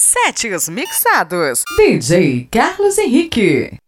Setes mixados. DJ Carlos Henrique.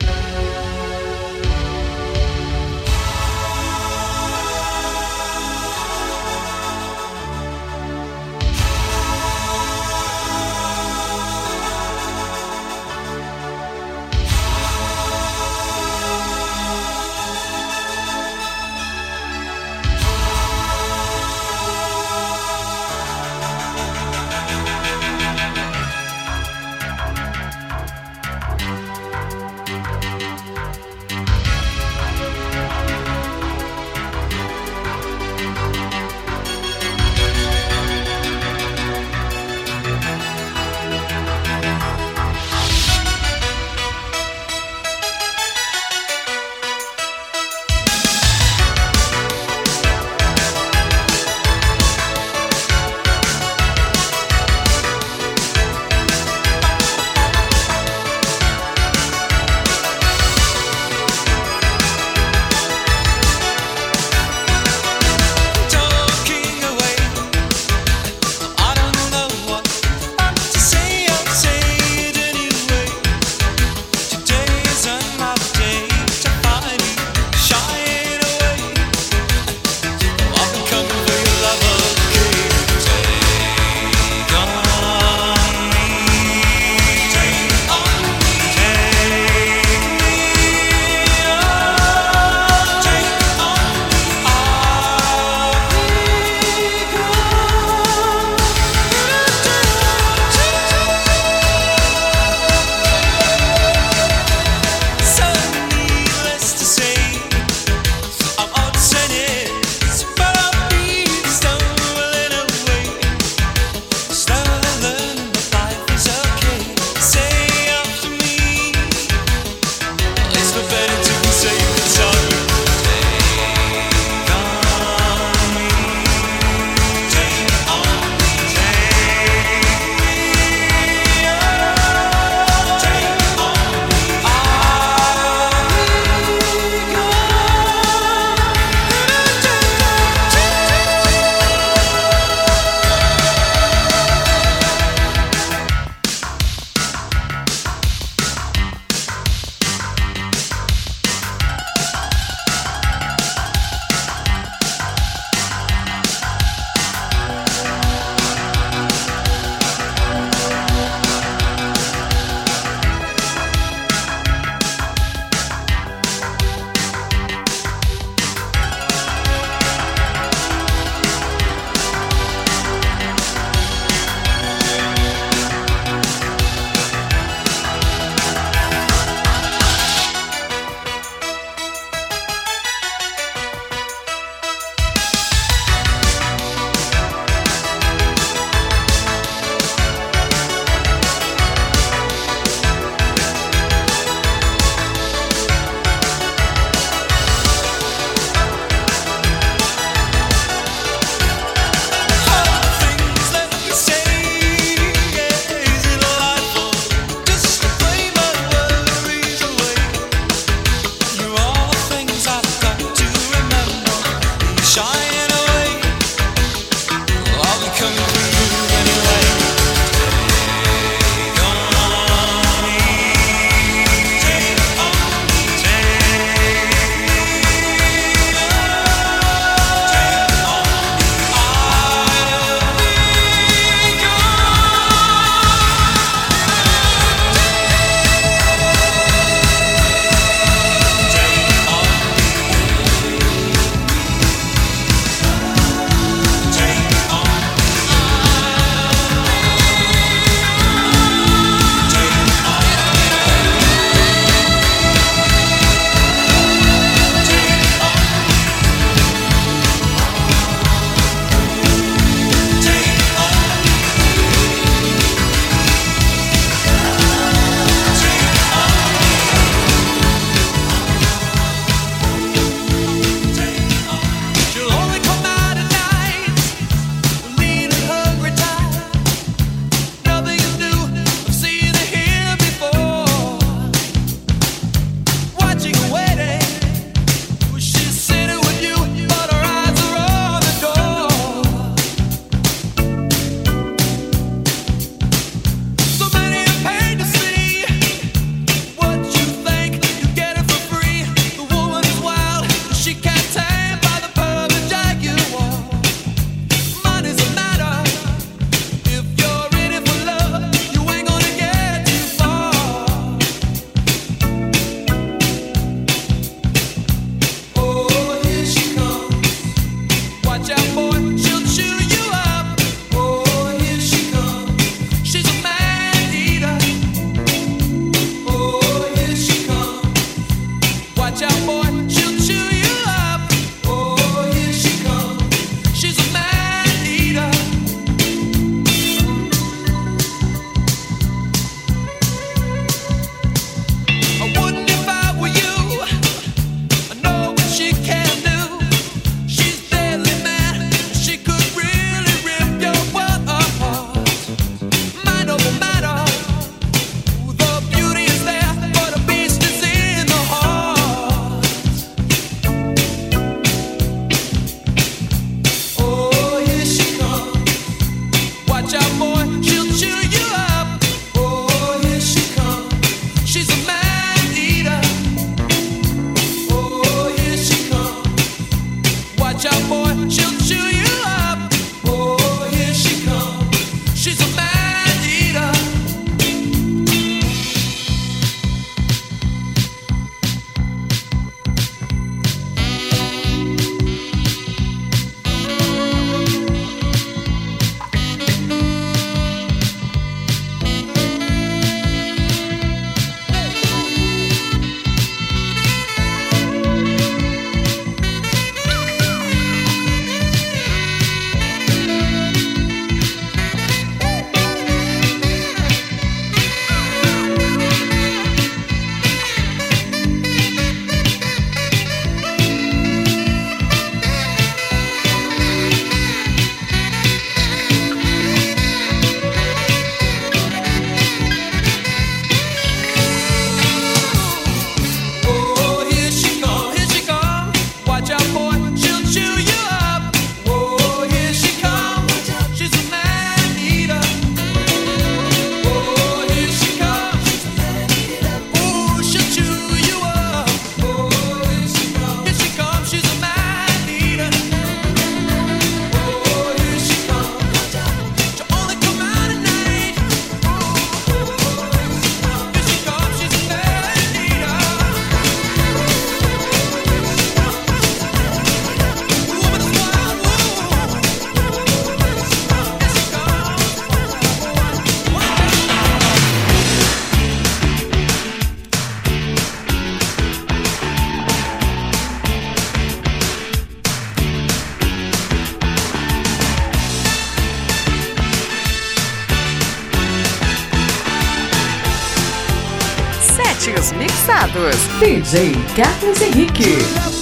Mixados. DJ Carlos Henrique.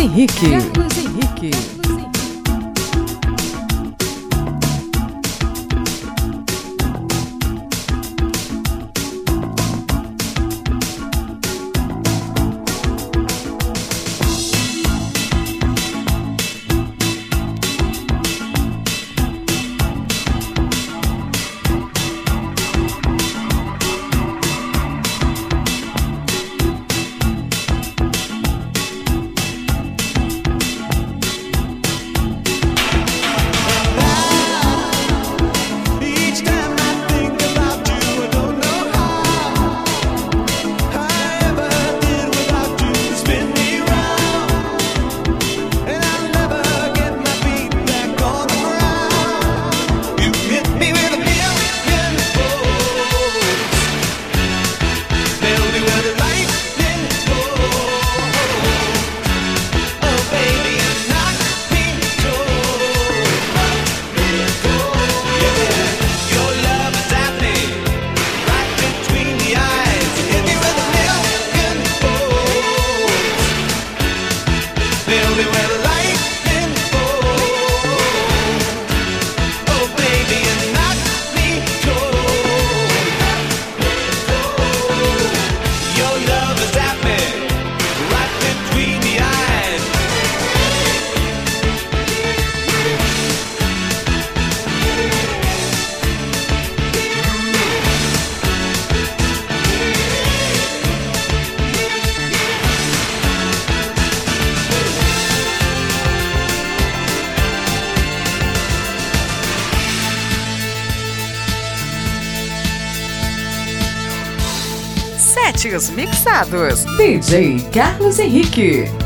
Henrique. Mixados. DJ Carlos Henrique.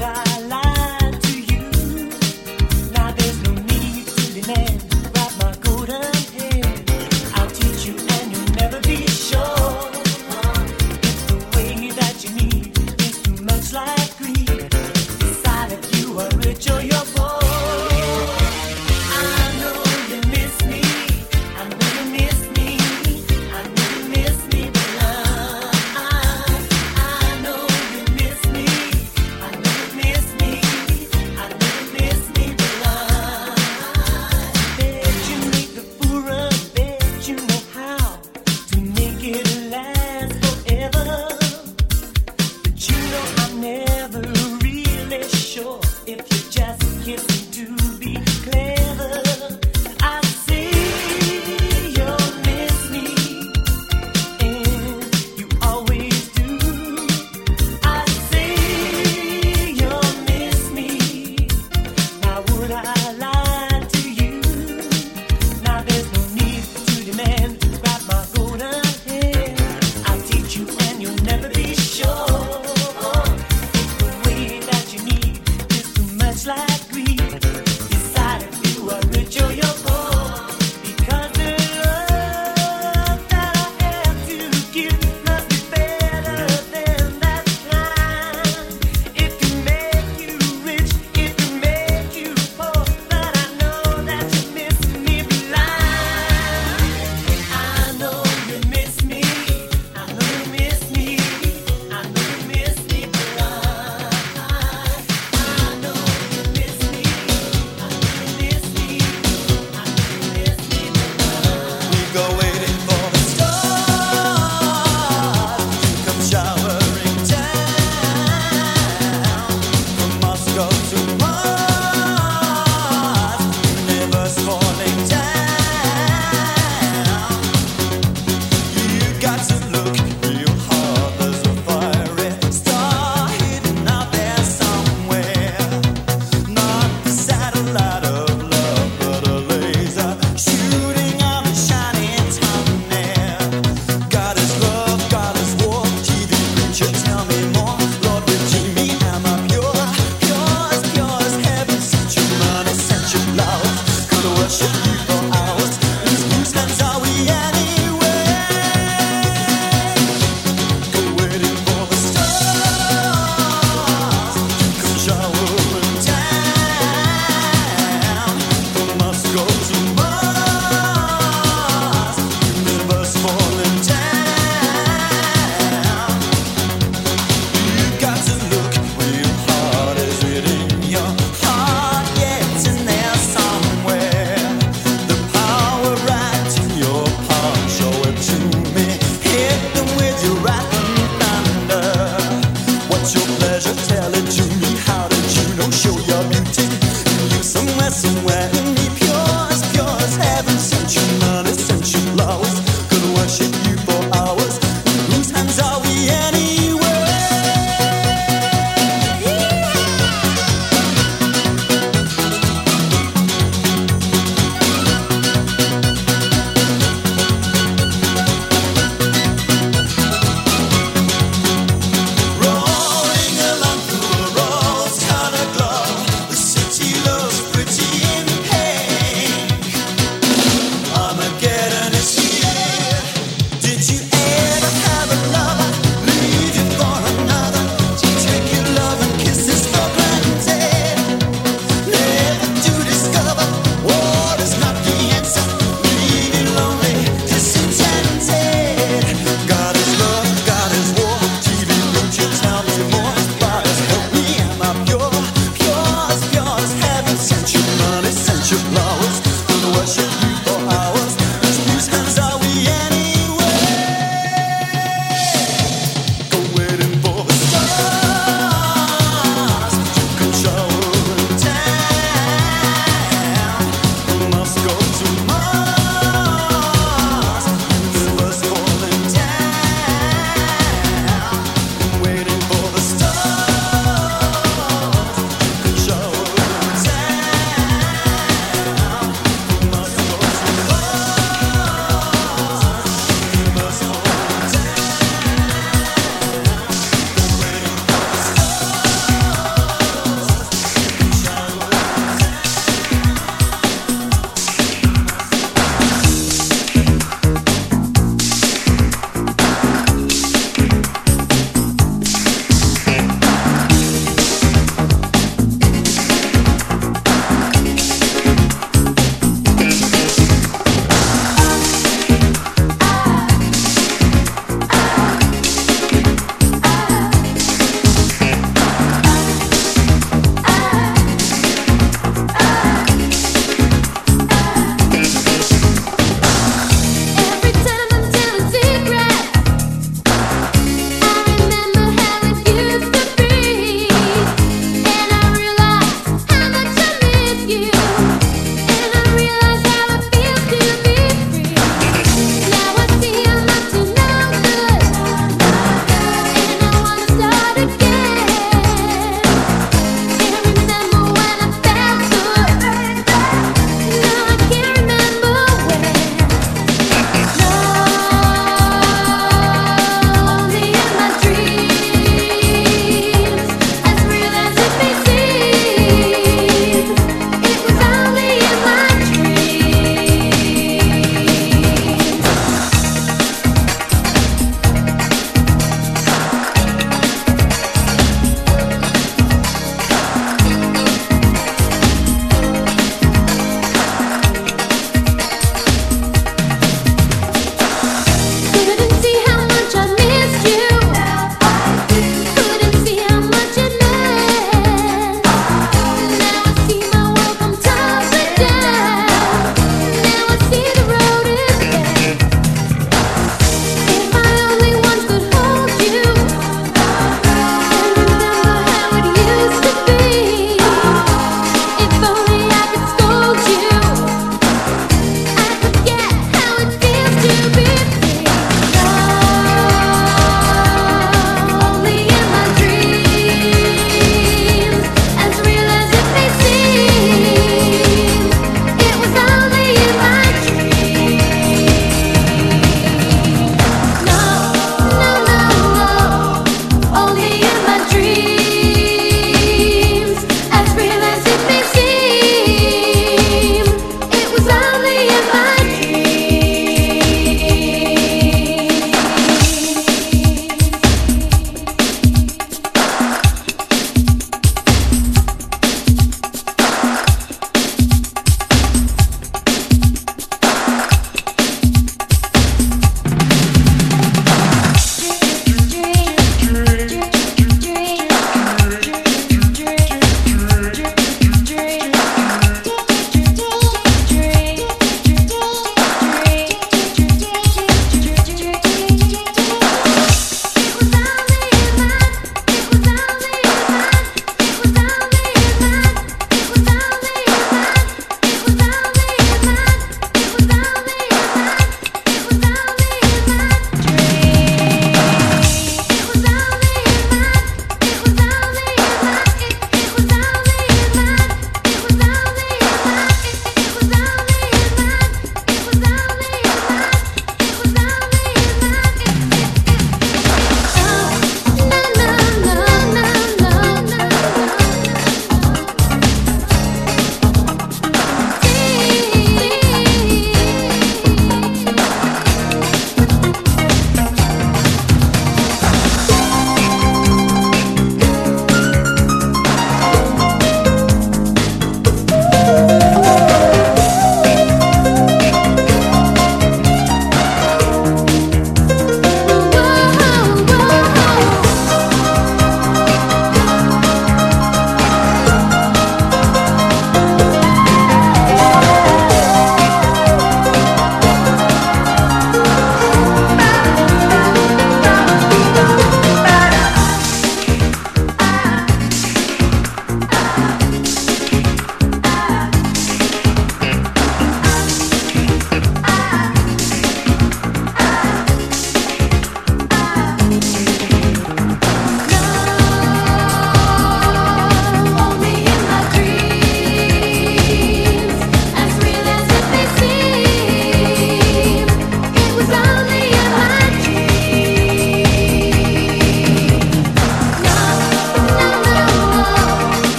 será?